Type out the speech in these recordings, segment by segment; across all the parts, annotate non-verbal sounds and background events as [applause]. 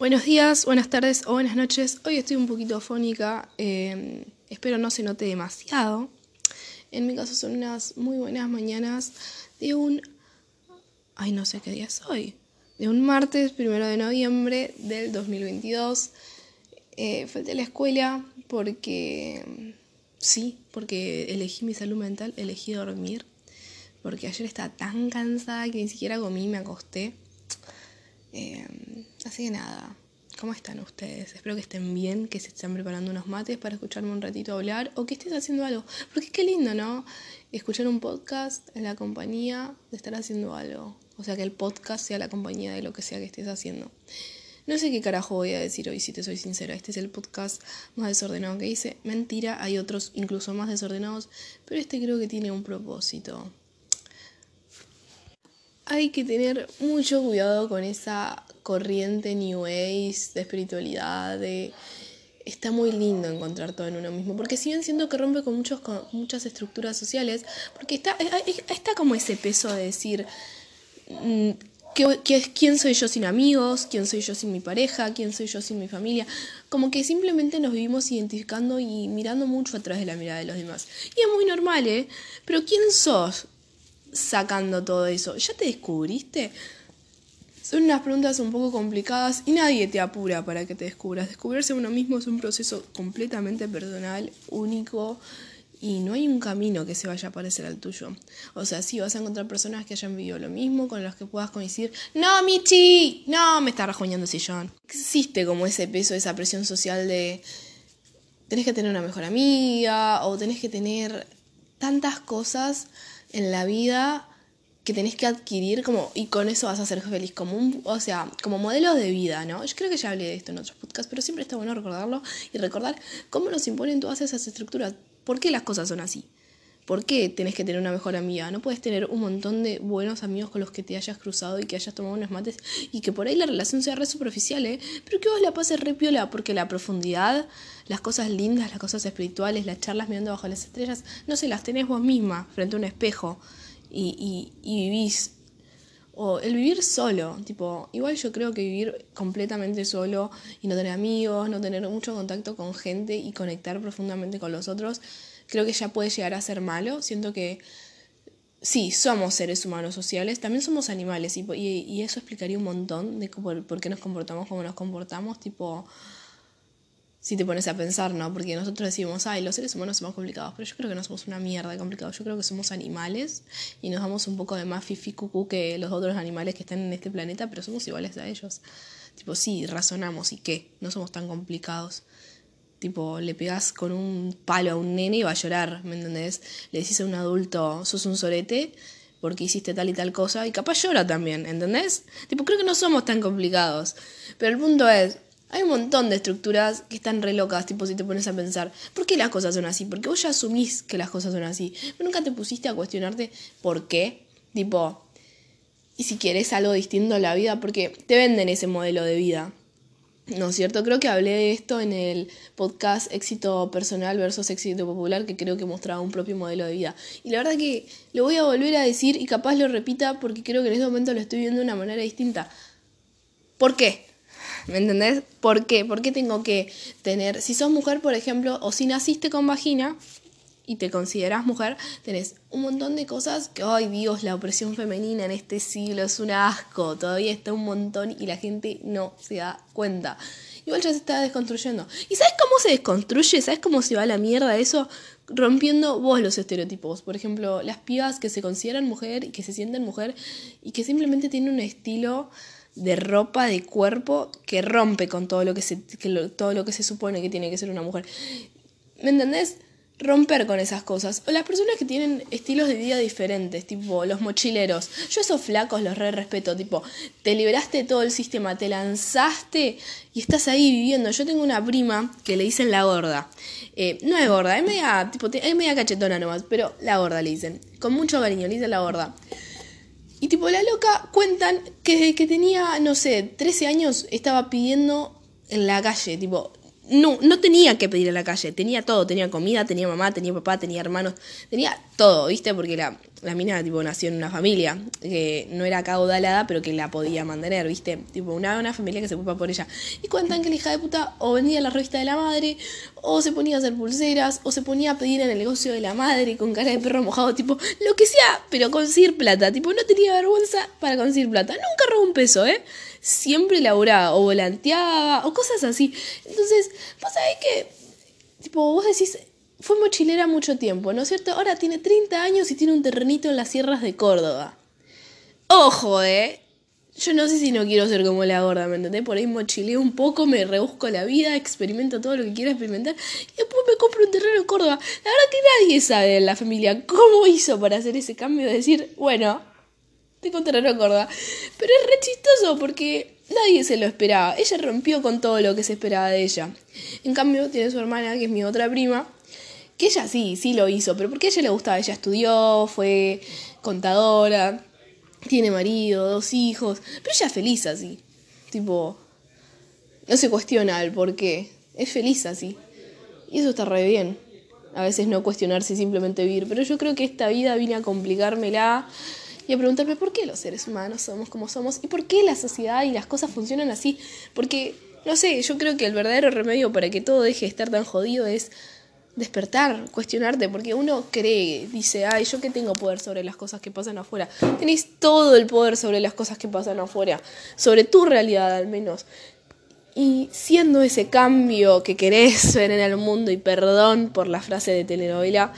Buenos días, buenas tardes o buenas noches. Hoy estoy un poquito fónica, eh, espero no se note demasiado. En mi caso son unas muy buenas mañanas de un... Ay, no sé qué día es hoy. De un martes, primero de noviembre del 2022. Eh, falté a la escuela porque... Sí, porque elegí mi salud mental, elegí dormir. Porque ayer estaba tan cansada que ni siquiera comí, me acosté. Eh, así que nada, ¿cómo están ustedes? Espero que estén bien, que se estén preparando unos mates para escucharme un ratito hablar o que estés haciendo algo. Porque qué lindo, ¿no? Escuchar un podcast en la compañía de estar haciendo algo. O sea, que el podcast sea la compañía de lo que sea que estés haciendo. No sé qué carajo voy a decir hoy, si te soy sincera. Este es el podcast más desordenado que hice. Mentira, hay otros incluso más desordenados, pero este creo que tiene un propósito hay que tener mucho cuidado con esa corriente New Age de espiritualidad. Está muy lindo encontrar todo en uno mismo, porque si bien siento que rompe con, muchos, muchas estructuras sociales, porque está, está como ese peso de decir, mm, ¿quién soy yo sin amigos? ¿Quién soy yo sin mi pareja? ¿Quién soy yo sin mi familia? Como que simplemente nos vivimos identificando y mirando mucho a través de la mirada de los demás. Y es muy normal, ¿eh? Pero ¿quién sos? Sacando todo eso? ¿Ya te descubriste? Son unas preguntas un poco complicadas y nadie te apura para que te descubras. Descubrirse uno mismo es un proceso completamente personal, único y no hay un camino que se vaya a parecer al tuyo. O sea, sí vas a encontrar personas que hayan vivido lo mismo, con las que puedas coincidir. No, Michi, no, me está rajoñando el sillón. Existe como ese peso, esa presión social de tenés que tener una mejor amiga o tenés que tener tantas cosas en la vida que tenés que adquirir como y con eso vas a ser feliz como un, o sea, como modelo de vida, ¿no? Yo creo que ya hablé de esto en otros podcasts, pero siempre está bueno recordarlo y recordar cómo nos imponen todas esas estructuras, por qué las cosas son así. ¿Por qué tenés que tener una mejor amiga? No puedes tener un montón de buenos amigos con los que te hayas cruzado y que hayas tomado unos mates y que por ahí la relación sea re superficial, ¿eh? Pero que vos la pases re piola porque la profundidad, las cosas lindas, las cosas espirituales, las charlas mirando bajo las estrellas, no se las tenés vos misma frente a un espejo y, y, y vivís o el vivir solo, tipo, igual yo creo que vivir completamente solo y no tener amigos, no tener mucho contacto con gente y conectar profundamente con los otros, creo que ya puede llegar a ser malo. Siento que sí, somos seres humanos sociales, también somos animales y, y, eso explicaría un montón de por, qué nos comportamos como nos comportamos, tipo, si te pones a pensar, ¿no? Porque nosotros decimos, ay, los seres humanos somos complicados, pero yo creo que no somos una mierda de complicados, yo creo que somos animales y nos damos un poco de más fifi cucú que los otros animales que están en este planeta, pero somos iguales a ellos. Tipo, sí, razonamos y qué, no somos tan complicados. Tipo, le pegas con un palo a un nene y va a llorar, ¿me entendés? Le decís a un adulto, sos un sorete porque hiciste tal y tal cosa y capaz llora también, ¿entendés? Tipo, creo que no somos tan complicados. Pero el punto es, hay un montón de estructuras que están re locas, tipo, si te pones a pensar, ¿por qué las cosas son así? Porque vos ya asumís que las cosas son así. Pero nunca te pusiste a cuestionarte por qué. Tipo, y si quieres algo distinto a la vida, porque te venden ese modelo de vida. ¿No es cierto? Creo que hablé de esto en el podcast Éxito Personal versus Éxito Popular, que creo que mostraba un propio modelo de vida. Y la verdad que lo voy a volver a decir y capaz lo repita porque creo que en este momento lo estoy viendo de una manera distinta. ¿Por qué? ¿Me entendés? ¿Por qué? ¿Por qué tengo que tener... Si sos mujer, por ejemplo, o si naciste con vagina, y te consideras mujer, tenés un montón de cosas que, ay Dios, la opresión femenina en este siglo es un asco, todavía está un montón y la gente no se da cuenta. Igual ya se está desconstruyendo. ¿Y sabes cómo se desconstruye? ¿Sabes cómo se va a la mierda eso? Rompiendo vos los estereotipos. Por ejemplo, las pibas que se consideran mujer y que se sienten mujer y que simplemente tienen un estilo de ropa, de cuerpo, que rompe con todo lo que se, todo lo que se supone que tiene que ser una mujer. ¿Me entendés? Romper con esas cosas. O las personas que tienen estilos de vida diferentes, tipo los mochileros. Yo esos flacos los re respeto, tipo, te liberaste de todo el sistema, te lanzaste y estás ahí viviendo. Yo tengo una prima que le dicen la gorda. Eh, no es gorda, es media, tipo, es media cachetona nomás, pero la gorda le dicen. Con mucho cariño, le dicen la gorda. Y tipo, la loca cuentan que desde que tenía, no sé, 13 años estaba pidiendo en la calle, tipo, no, no tenía que pedir a la calle, tenía todo, tenía comida, tenía mamá, tenía papá, tenía hermanos, tenía todo, ¿viste? Porque la, la mina tipo nació en una familia que no era caudalada, pero que la podía mantener, ¿viste? Tipo, una, una familia que se ocupa por ella. Y cuentan que la hija de puta o vendía la revista de la madre, o se ponía a hacer pulseras, o se ponía a pedir en el negocio de la madre con cara de perro mojado, tipo, lo que sea, pero conseguir plata. Tipo, no tenía vergüenza para conseguir plata. Nunca robó un peso, ¿eh? Siempre laburaba o volanteaba o cosas así. Entonces, vos sabés que, tipo, vos decís, fue mochilera mucho tiempo, ¿no es cierto? Ahora tiene 30 años y tiene un terrenito en las sierras de Córdoba. Ojo, ¿eh? Yo no sé si no quiero ser como la gorda, ¿me entendés? Por ahí mochileo un poco, me rebusco la vida, experimento todo lo que quiera experimentar y después me compro un terreno en Córdoba. La verdad que nadie sabe en la familia cómo hizo para hacer ese cambio de decir, bueno, tengo un terreno en Córdoba. Pero es re chistoso porque nadie se lo esperaba. Ella rompió con todo lo que se esperaba de ella. En cambio, tiene su hermana, que es mi otra prima, que ella sí, sí lo hizo, pero porque a ella le gustaba, ella estudió, fue contadora, tiene marido, dos hijos, pero ella es feliz así, tipo, no se cuestiona el por qué, es feliz así, y eso está re bien, a veces no cuestionarse simplemente vivir, pero yo creo que esta vida vine a complicármela y a preguntarme por qué los seres humanos somos como somos y por qué la sociedad y las cosas funcionan así, porque, no sé, yo creo que el verdadero remedio para que todo deje de estar tan jodido es despertar, cuestionarte, porque uno cree, dice, ay, yo que tengo poder sobre las cosas que pasan afuera. Tenéis todo el poder sobre las cosas que pasan afuera, sobre tu realidad al menos. Y siendo ese cambio que querés ver en el mundo, y perdón por la frase de telenovela,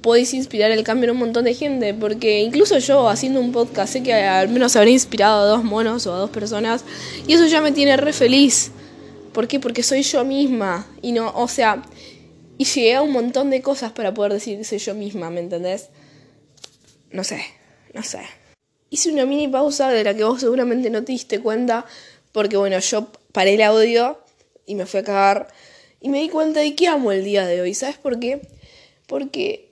podéis inspirar el cambio en un montón de gente, porque incluso yo haciendo un podcast sé que al menos habré inspirado a dos monos o a dos personas, y eso ya me tiene re feliz. ¿Por qué? Porque soy yo misma, y no, o sea, y llegué a un montón de cosas para poder decirse yo misma, ¿me entendés? No sé, no sé. Hice una mini pausa de la que vos seguramente no te diste cuenta, porque bueno, yo paré el audio y me fui a cagar y me di cuenta de que amo el día de hoy. ¿Sabes por qué? Porque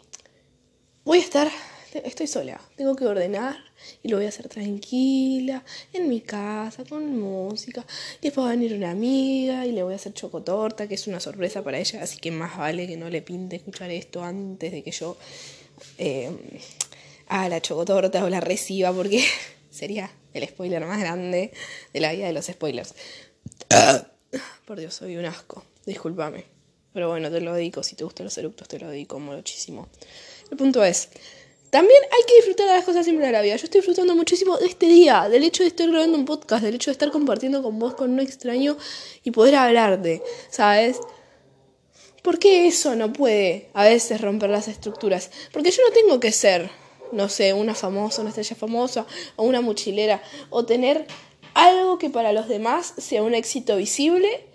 voy a estar, estoy sola, tengo que ordenar y lo voy a hacer tranquila, en mi casa, con música. Después va a venir una amiga y le voy a hacer chocotorta, que es una sorpresa para ella, así que más vale que no le pinte escuchar esto antes de que yo eh, haga la chocotorta o la reciba, porque [laughs] sería el spoiler más grande de la vida de los spoilers. [coughs] Por Dios, soy un asco, discúlpame. Pero bueno, te lo dedico, si te gustan los eructos, te lo dedico muchísimo. El punto es, también hay que disfrutar de las cosas siempre de la vida. Yo estoy disfrutando muchísimo de este día, del hecho de estar grabando un podcast, del hecho de estar compartiendo con vos, con un extraño y poder hablarte, ¿sabes? ¿Por qué eso no puede a veces romper las estructuras? Porque yo no tengo que ser, no sé, una famosa, una estrella famosa o una mochilera o tener algo que para los demás sea un éxito visible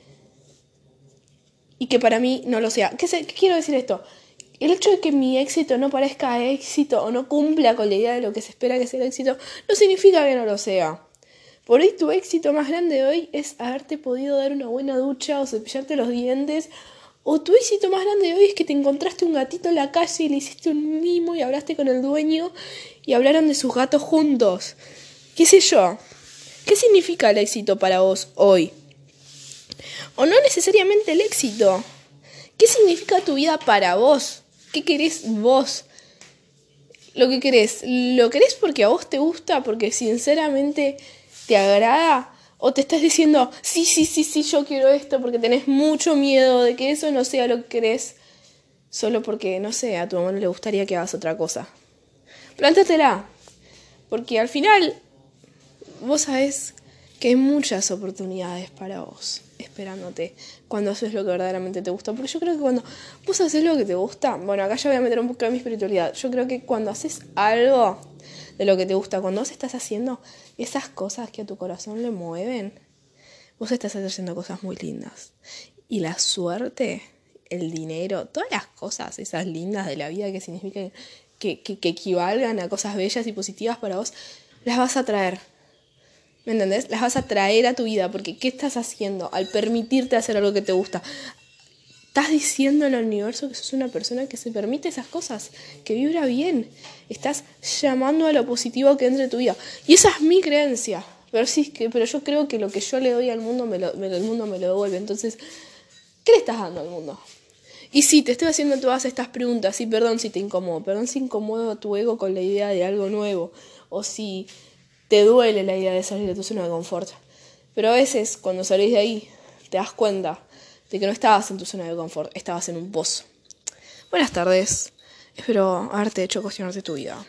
y que para mí no lo sea. ¿Qué, ¿Qué quiero decir esto? El hecho de que mi éxito no parezca éxito o no cumpla con la idea de lo que se espera que sea el éxito, no significa que no lo sea. Por ahí tu éxito más grande hoy es haberte podido dar una buena ducha o cepillarte los dientes. O tu éxito más grande hoy es que te encontraste un gatito en la calle y le hiciste un mimo y hablaste con el dueño y hablaron de sus gatos juntos. ¿Qué sé yo? ¿Qué significa el éxito para vos hoy? O no necesariamente el éxito. ¿Qué significa tu vida para vos? ¿Qué querés vos? Lo que querés, ¿lo querés porque a vos te gusta, porque sinceramente te agrada? ¿O te estás diciendo, sí, sí, sí, sí, yo quiero esto porque tenés mucho miedo de que eso no sea lo que querés? Solo porque, no sé, a tu mamá no le gustaría que hagas otra cosa. Plántatela. Porque al final, vos sabés que hay muchas oportunidades para vos esperándote cuando haces lo que verdaderamente te gusta. Porque yo creo que cuando vos haces lo que te gusta, bueno, acá ya voy a meter un poco de mi espiritualidad. Yo creo que cuando haces algo de lo que te gusta, cuando vos estás haciendo esas cosas que a tu corazón le mueven, vos estás haciendo cosas muy lindas. Y la suerte, el dinero, todas las cosas, esas lindas de la vida que significan que, que, que equivalgan a cosas bellas y positivas para vos, las vas a traer ¿Me entendés? Las vas a traer a tu vida porque ¿qué estás haciendo al permitirte hacer algo que te gusta? Estás diciendo al universo que sos una persona que se permite esas cosas, que vibra bien. Estás llamando a lo positivo que entre en tu vida. Y esa es mi creencia. Pero sí, pero yo creo que lo que yo le doy al mundo, me lo, el mundo me lo devuelve. Entonces, ¿qué le estás dando al mundo? Y sí, te estoy haciendo todas estas preguntas, y perdón si te incomodo, perdón si incomodo tu ego con la idea de algo nuevo, o si te duele la idea de salir de tu zona de confort. Pero a veces, cuando salís de ahí, te das cuenta de que no estabas en tu zona de confort, estabas en un pozo. Buenas tardes, espero haberte hecho cuestionarte tu vida.